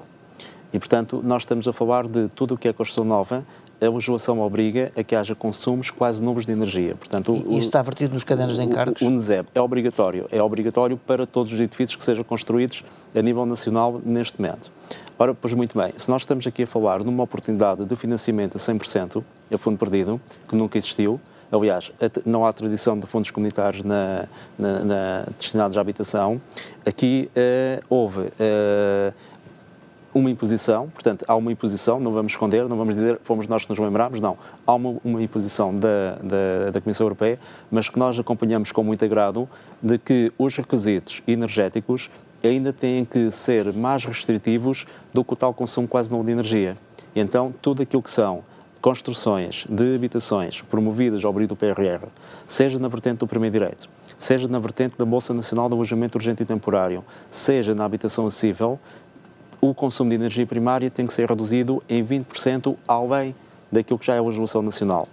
E, portanto, nós estamos a falar de tudo o que é construção nova a legislação obriga a que haja consumos quase nubes de energia. Portanto, o, isso está vertido nos cadernos de encargos? O, o NESEB é obrigatório. É obrigatório para todos os edifícios que sejam construídos a nível nacional neste momento. Ora, pois muito bem, se nós estamos aqui a falar de uma oportunidade de financiamento a 100%, a fundo perdido, que nunca existiu, aliás, não há tradição de fundos comunitários na, na, na destinados à habitação, aqui uh, houve uh, uma imposição, portanto, há uma imposição, não vamos esconder, não vamos dizer fomos nós que nos lembramos, não. Há uma, uma imposição da, da, da, Comissão Europeia, mas que nós acompanhamos com muito agrado, de que os requisitos energéticos ainda têm que ser mais restritivos do que o tal consumo quase nulo de energia. Então, tudo aquilo que são construções de habitações promovidas ao abrigo do PRR, seja na vertente do primeiro direito, seja na vertente da Bolsa Nacional de Alojamento Urgente e Temporário, seja na habitação acessível, o consumo de energia primária tem que ser reduzido em 20% além daquilo que já é a legislação nacional.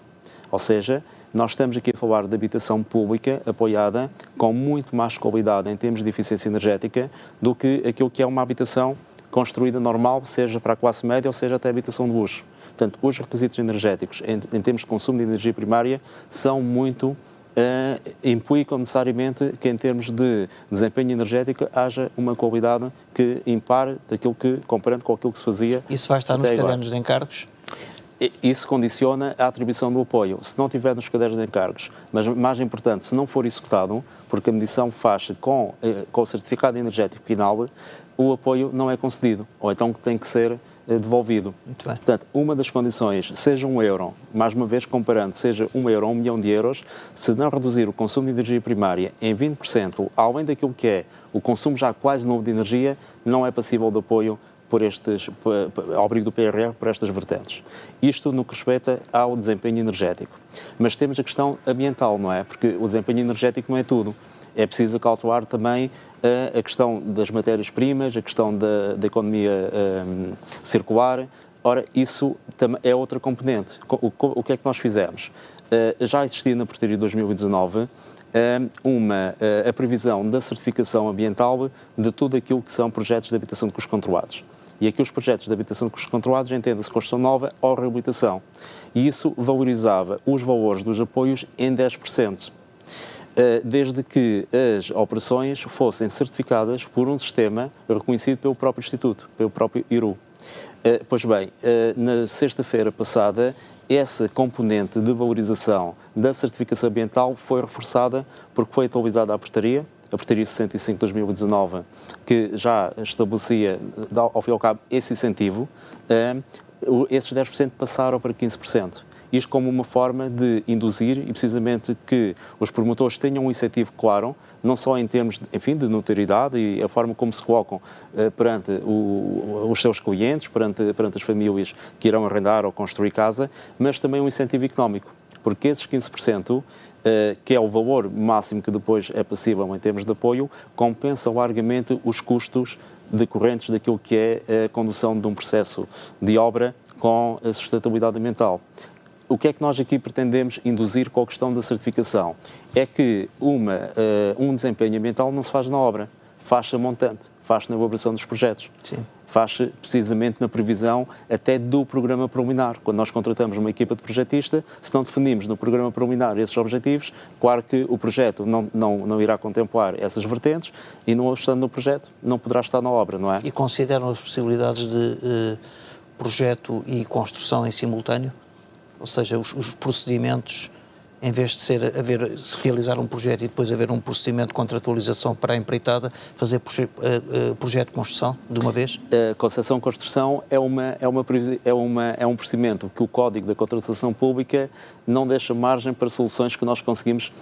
Ou seja, nós estamos aqui a falar de habitação pública apoiada com muito mais qualidade em termos de eficiência energética do que aquilo que é uma habitação construída normal, seja para a classe média ou seja até habitação de luxo. Portanto, os requisitos energéticos em, em termos de consumo de energia primária são muito Uh, implicam necessariamente que, em termos de desempenho energético, haja uma qualidade que impare daquilo que, comparando com aquilo que se fazia. Isso vai estar nos cadernos de encargos? Isso condiciona a atribuição do apoio. Se não tiver nos cadernos de encargos, mas mais importante, se não for executado, porque a medição faz com, eh, com o certificado energético final, o apoio não é concedido, ou então tem que ser devolvido. Muito bem. Portanto, uma das condições, seja um euro, mais uma vez comparando, seja um euro ou um milhão de euros, se não reduzir o consumo de energia primária em 20%, além daquilo que é o consumo já quase novo de energia, não é passível de apoio por estes, ao abrigo do PRR por estas vertentes. Isto no que respeita ao desempenho energético. Mas temos a questão ambiental, não é? Porque o desempenho energético não é tudo é preciso calcular também a, a questão das matérias-primas, a questão da, da economia um, circular. Ora, isso é outra componente. O, o, que é que nós fizemos? Uh, já existia na portaria de 2019 uh, uma, a previsão da certificação ambiental de tudo aquilo que são projetos de habitação de custos controlados. E aqui os projetos de habitação de custos controlados entendem-se construção nova ou reabilitação. E isso valorizava os valores dos apoios em 10%. Eh, desde que as operações fossem certificadas por um sistema reconhecido pelo próprio Instituto, pelo próprio IRU. Eh, pois bem, eh, na sexta-feira passada, essa componente de valorização da certificação ambiental foi reforçada porque foi atualizada a portaria, a portaria 65 de 2019, que já estabelecia, ao fim e ao cabo, esse incentivo, esses 10% passaram para 15% isto como uma forma de induzir e precisamente que os promotores tenham um incentivo claro, não só em termos, de, enfim, de notoriedade e a forma como se colocam uh, perante o, os seus clientes, perante, perante as famílias que irão arrendar ou construir casa, mas também um incentivo económico, porque esses 15%, uh, eh, que é o valor máximo que depois é passível em termos de apoio, compensa largamente os custos decorrentes daquilo que é a condução de um processo de obra com a sustentabilidade ambiental o que é que nós aqui pretendemos induzir com a questão da certificação? É que uma, uh, um desempenho ambiental não se faz na obra, faz-se a montante, faz-se na elaboração dos projetos. Sim. Faz-se precisamente na previsão até do programa preliminar. Quando nós contratamos uma equipa de projetista, se não definimos no programa preliminar esses objetivos, claro que o projeto não, não, não irá contemplar essas vertentes e, não estando no projeto, não poderá estar na obra, não é? E consideram as possibilidades de uh, projeto e construção em simultâneo? Ou seja, os, os procedimentos em vez de ser haver, se realizar um projeto e depois haver um procedimento de contratualização para a empreitada, fazer proje, uh, uh, projeto de construção de uma vez? A concessão construção é, uma, é, uma, é, uma, é um procedimento que o Código da Contratação Pública não deixa margem para soluções que nós conseguimos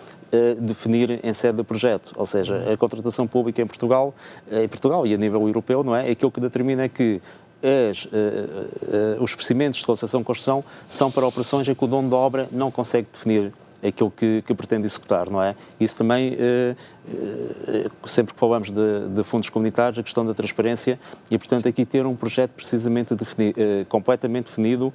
definir em sede de projeto. Ou seja, a contratação pública em Portugal, em Portugal e a nível europeu, não é? Aquilo que determina é que as, uh, uh, os procedimentos de concessão de construção são para operações em que o dono da obra não consegue definir aquilo que, que pretende executar, não é? Isso também, sempre que falamos de, de, fundos comunitários, a questão da transparência e, portanto, aqui ter um projeto precisamente completamente definido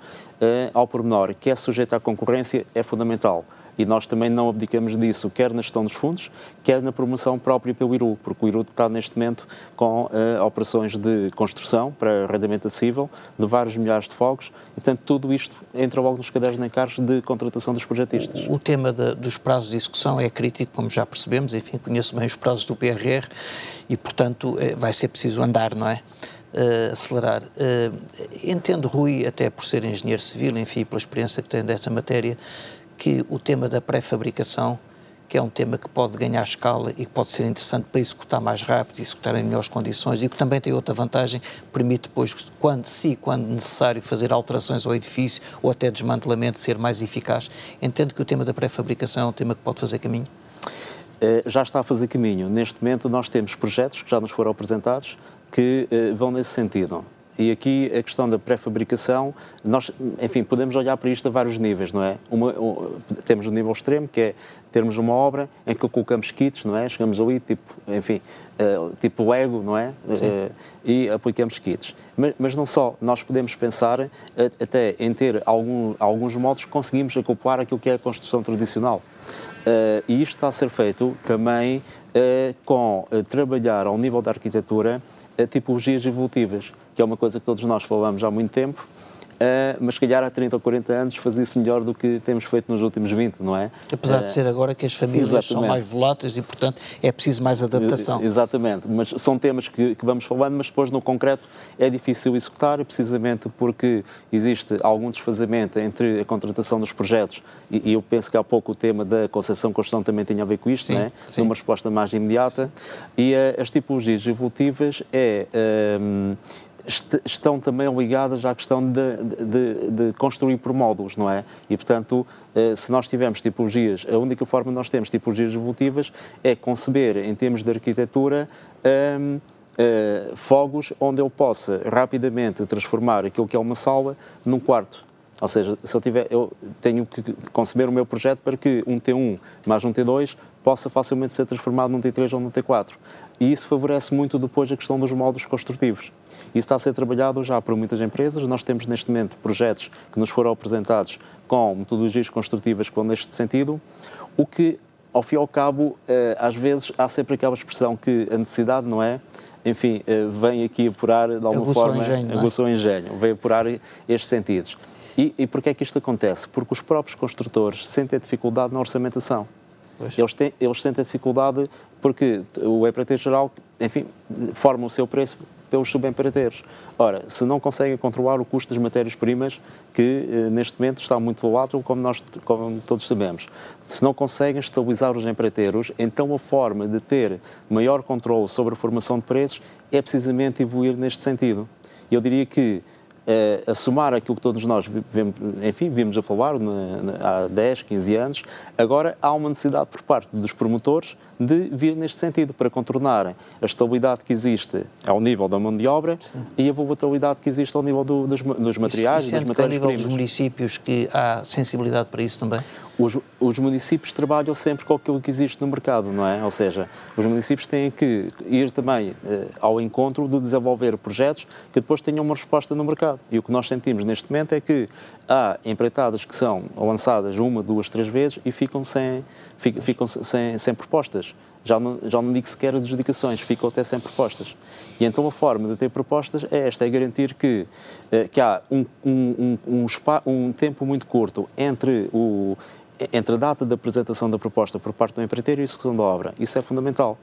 ao pormenor, que é sujeito à concorrência, é fundamental e nós também não abdicamos disso, quer na gestão dos fundos, quer na promoção própria pelo IRU, porque o IRU está neste momento com uh, operações de construção para arrendamento acessível de vários milhares de fogos e, portanto, tudo isto entra logo nos cadernos de encargos de contratação dos projetistas. O, o tema de, dos prazos de execução é crítico, como já percebemos, enfim, conheço bem os prazos do PRR e, portanto, é, vai ser preciso andar, não é? Uh, acelerar. Uh, entendo, Rui, até por ser engenheiro civil, enfim, pela experiência que tem desta matéria, que o tema da pré-fabricação, que é um tema que pode ganhar escala e que pode ser interessante para executar mais rápido, executar em melhores condições e que também tem outra vantagem, permite depois, quando, se quando necessário, fazer alterações ao edifício ou até desmantelamento, ser mais eficaz. Entendo que o tema da pré-fabricação é um tema que pode fazer caminho? Eh, já está a fazer caminho. Neste momento, nós temos projetos que já nos foram apresentados que uh, vão nesse sentido. E aqui a questão da pré-fabricação, nós, enfim, podemos olhar para isto a vários níveis, não é? Uma, um, temos o um nível extremo, que é termos uma obra em que colocamos kits, não é? Chegamos ali, tipo, enfim, uh, tipo Lego, não é? Uh, e aplicamos kits. Mas, mas, não só, nós podemos pensar uh, até em ter algum, alguns modos que conseguimos acoplar aquilo que é a construção tradicional. e isto está a ser feito também com trabalhar ao nível da arquitetura tipologias evolutivas que é uma coisa que todos nós falamos há muito tempo, Uh, mas se calhar há 30 ou 40 anos fazia-se melhor do que temos feito nos últimos 20, não é? Apesar uh, de ser agora que as famílias exatamente. são mais voláteis e, portanto, é preciso mais adaptação. Exatamente, mas são temas que, que, vamos falando, mas depois no concreto é difícil executar, precisamente porque existe algum desfazamento entre a contratação dos projetos e, e eu penso que há pouco o tema da concessão construção também tem a ver com isto, sim, não é? Sim. Numa resposta mais imediata. Sim. E uh, as tipologias evolutivas é estão também ligadas à questão de, de, de, construir por módulos, não é? E, portanto, eh, se nós tivermos tipologias, a única forma de nós termos tipologias evolutivas é conceber, em termos de arquitetura, um, uh, eh, fogos onde eu possa rapidamente transformar aquilo que é uma sala num quarto. Ou seja, se eu tiver, eu tenho que conceber o meu projeto para que um T1 mais um T2 possa facilmente ser transformado num T3 ou num T4. E isso favorece muito depois a questão dos módulos construtivos. Isso está a ser trabalhado já por muitas empresas. Nós temos neste momento projetos que nos foram apresentados com metodologias construtivas que vão neste sentido, o que, ao fim e ao cabo, eh, às vezes há sempre aquela expressão que a necessidade, não é? Enfim, eh, vem aqui apurar de alguma aguçou forma, engenho, é? aguçou engenho, vem apurar estes sentidos. E, e porquê é que isto acontece? Porque os próprios construtores sentem dificuldade na orçamentação. Eles, têm, eles sentem dificuldade porque o empreiteiro geral, enfim, forma o seu preço pelos subempreiteiros. Ora, se não conseguem controlar o custo das matérias-primas, que eh, neste momento está muito volátil, como nós como todos sabemos, se não conseguem estabilizar os empreiteiros, então a forma de ter maior controle sobre a formação de preços é precisamente evoluir neste sentido. Eu diria que a somar aquilo que todos nós vemos, enfim, vimos a falar há 10, 15 anos, agora há uma necessidade por parte dos promotores de vir neste sentido, para contornarem a estabilidade que existe ao nível da mão de obra Sim. e a volatilidade que existe ao nível do, dos, dos, materiais e, e das matérias-primas. ao nível dos municípios que há sensibilidade para isso também? Os, os, municípios trabalham sempre com aquilo que existe no mercado, não é? Ou seja, os municípios têm que ir também eh, ao encontro de desenvolver projetos que depois tenham uma resposta no mercado. E o que nós sentimos neste momento é que há empreitadas que são lançadas uma, duas, três vezes e ficam sem, ficam, ficam sem, sem propostas. Já não, já não digo sequer adjudicações, ficam até sem propostas. E então a forma de ter propostas é esta, é garantir que, eh, que há um, um, um, um tempo muito curto entre o entre a data da apresentação da proposta por parte do empreiteiro e a execução da obra. Isso é fundamental.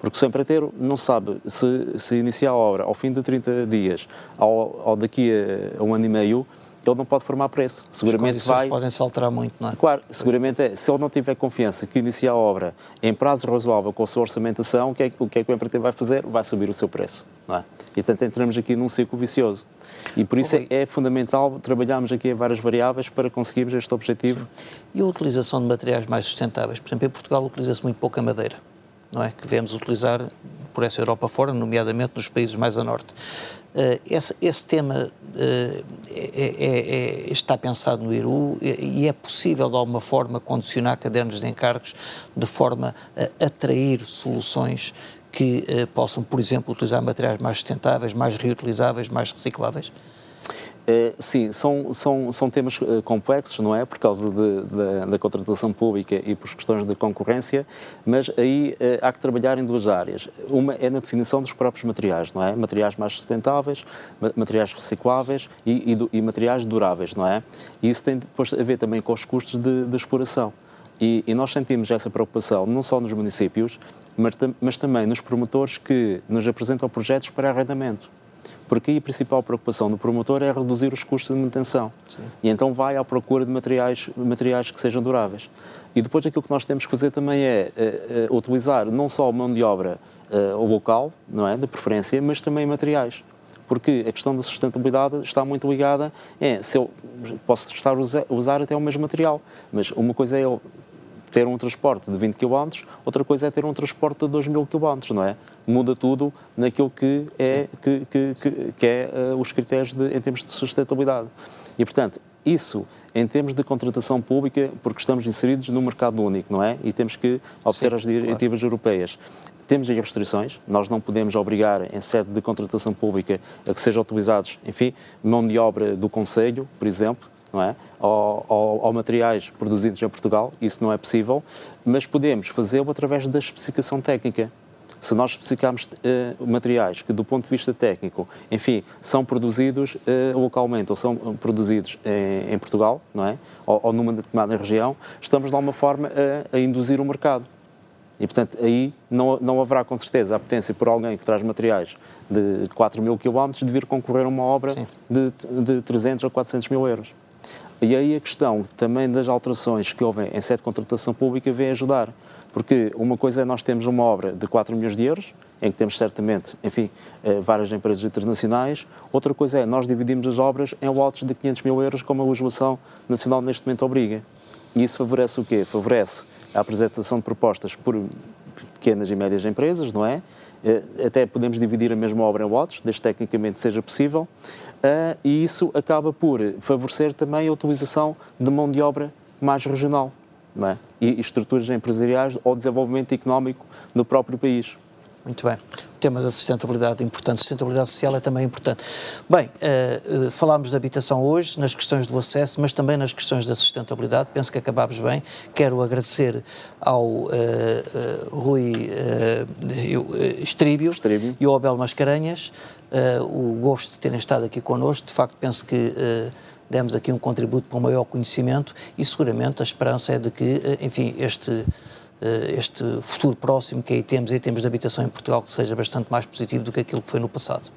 Porque o empreiteiro não sabe se, se iniciar a obra ao fim de 30 dias ou, ou daqui a um ano e meio, ele não pode formar preço. Seguramente As vai. podem se alterar muito, não é? Claro, seguramente é. Se ele não tiver confiança que inicia a obra em prazo razoável com a sua orçamentação, o que é, o que, é que o empreiteiro vai fazer? Vai subir o seu preço, não é? E portanto entramos aqui num ciclo vicioso. E por isso é, é, fundamental trabalharmos aqui em várias variáveis para conseguirmos este objetivo. Sim. E a utilização de materiais mais sustentáveis? Por exemplo, em Portugal utiliza-se muito pouca madeira, não é? Que devemos utilizar por essa Europa fora, nomeadamente nos países mais a norte. Uh, esse, esse, tema uh, é, é, é, está pensado no IRU e é possível, de alguma forma, condicionar cadernos de encargos de forma a atrair soluções que uh, possam, por exemplo, utilizar materiais mais sustentáveis, mais reutilizáveis, mais recicláveis? Uh, sim, são, são, são temas uh, complexos, não é? Por causa de, de, da contratação pública e por questões de concorrência, mas aí uh, há que trabalhar em duas áreas. Uma é na definição dos próprios materiais, não é? Materiais mais sustentáveis, materiais recicláveis e, e, e, materiais duráveis, não é? E isso tem depois a ver também com os custos de, de exploração. E, e, nós sentimos essa preocupação não só nos municípios, mas, mas também nos promotores que nos apresentam projetos para arrendamento porque a principal preocupação do promotor é reduzir os custos de manutenção. Sim. E então vai à procura de materiais, materiais que sejam duráveis. E depois aquilo que nós temos que fazer também é uh, uh, utilizar não só mão de obra uh, local, não é, de preferência, mas também materiais. Porque a questão da sustentabilidade está muito ligada é se eu posso estar a usar até o mesmo material, mas uma coisa é eu ter um transporte de 20 km, outra coisa é ter um transporte de 2 mil km, não é? Muda tudo naquilo que é, que, que, que, que, é uh, os critérios de, em termos de sustentabilidade. E, portanto, isso em termos de contratação pública, porque estamos inseridos no mercado único, não é? E temos que obedecer às diretivas claro. europeias. Temos aí restrições, nós não podemos obrigar, em sede de contratação pública, a que sejam utilizados, enfim, mão de obra do Conselho, por exemplo, não é? Ou, ou, ou, materiais produzidos em Portugal, isso não é possível, mas podemos fazê-lo através da especificação técnica. se nós especificarmos uh, materiais que, do ponto de vista técnico, enfim, são produzidos uh, localmente ou são produzidos em, em Portugal, não é? Ou, ou, numa determinada região, estamos de alguma forma a, a induzir o mercado. E, portanto, aí não, não haverá com certeza a potência por alguém que traz materiais de 4 mil quilómetros de vir concorrer a uma obra de, de 300 ou 400 mil euros. E aí a questão também das alterações que houve em sede de contratação pública vem ajudar. Porque uma coisa é nós temos uma obra de 4 milhões de euros, em que temos certamente, enfim, eh, várias empresas internacionais. Outra coisa é nós dividimos as obras em lotes de 500 mil euros, como a legislação nacional neste momento obriga. E isso favorece o quê? Favorece a apresentação de propostas por pequenas e médias empresas, não é? Eh, até podemos dividir a mesma obra em lotes, desde tecnicamente seja possível, eh, e isso acaba por favorecer também a utilização de mão de obra mais regional é? e estruturas empresariais ou desenvolvimento económico no próprio país. Muito bem. O tema da sustentabilidade é importante. Sustentabilidade social é também importante. Bem, uh, uh, falámos da habitação hoje, nas questões do acesso, mas também nas questões da sustentabilidade. Penso que acabámos bem. Quero agradecer ao uh, Rui Estríbio, Estríbio, e ao Abel Mascarenhas o gosto de terem estado aqui connosco. De facto, penso que demos aqui um contributo para um maior conhecimento e seguramente a esperança é de que, enfim, este este futuro próximo que aí temos, aí temos de habitação em Portugal, que seja bastante mais positivo do que aquilo que foi no passado.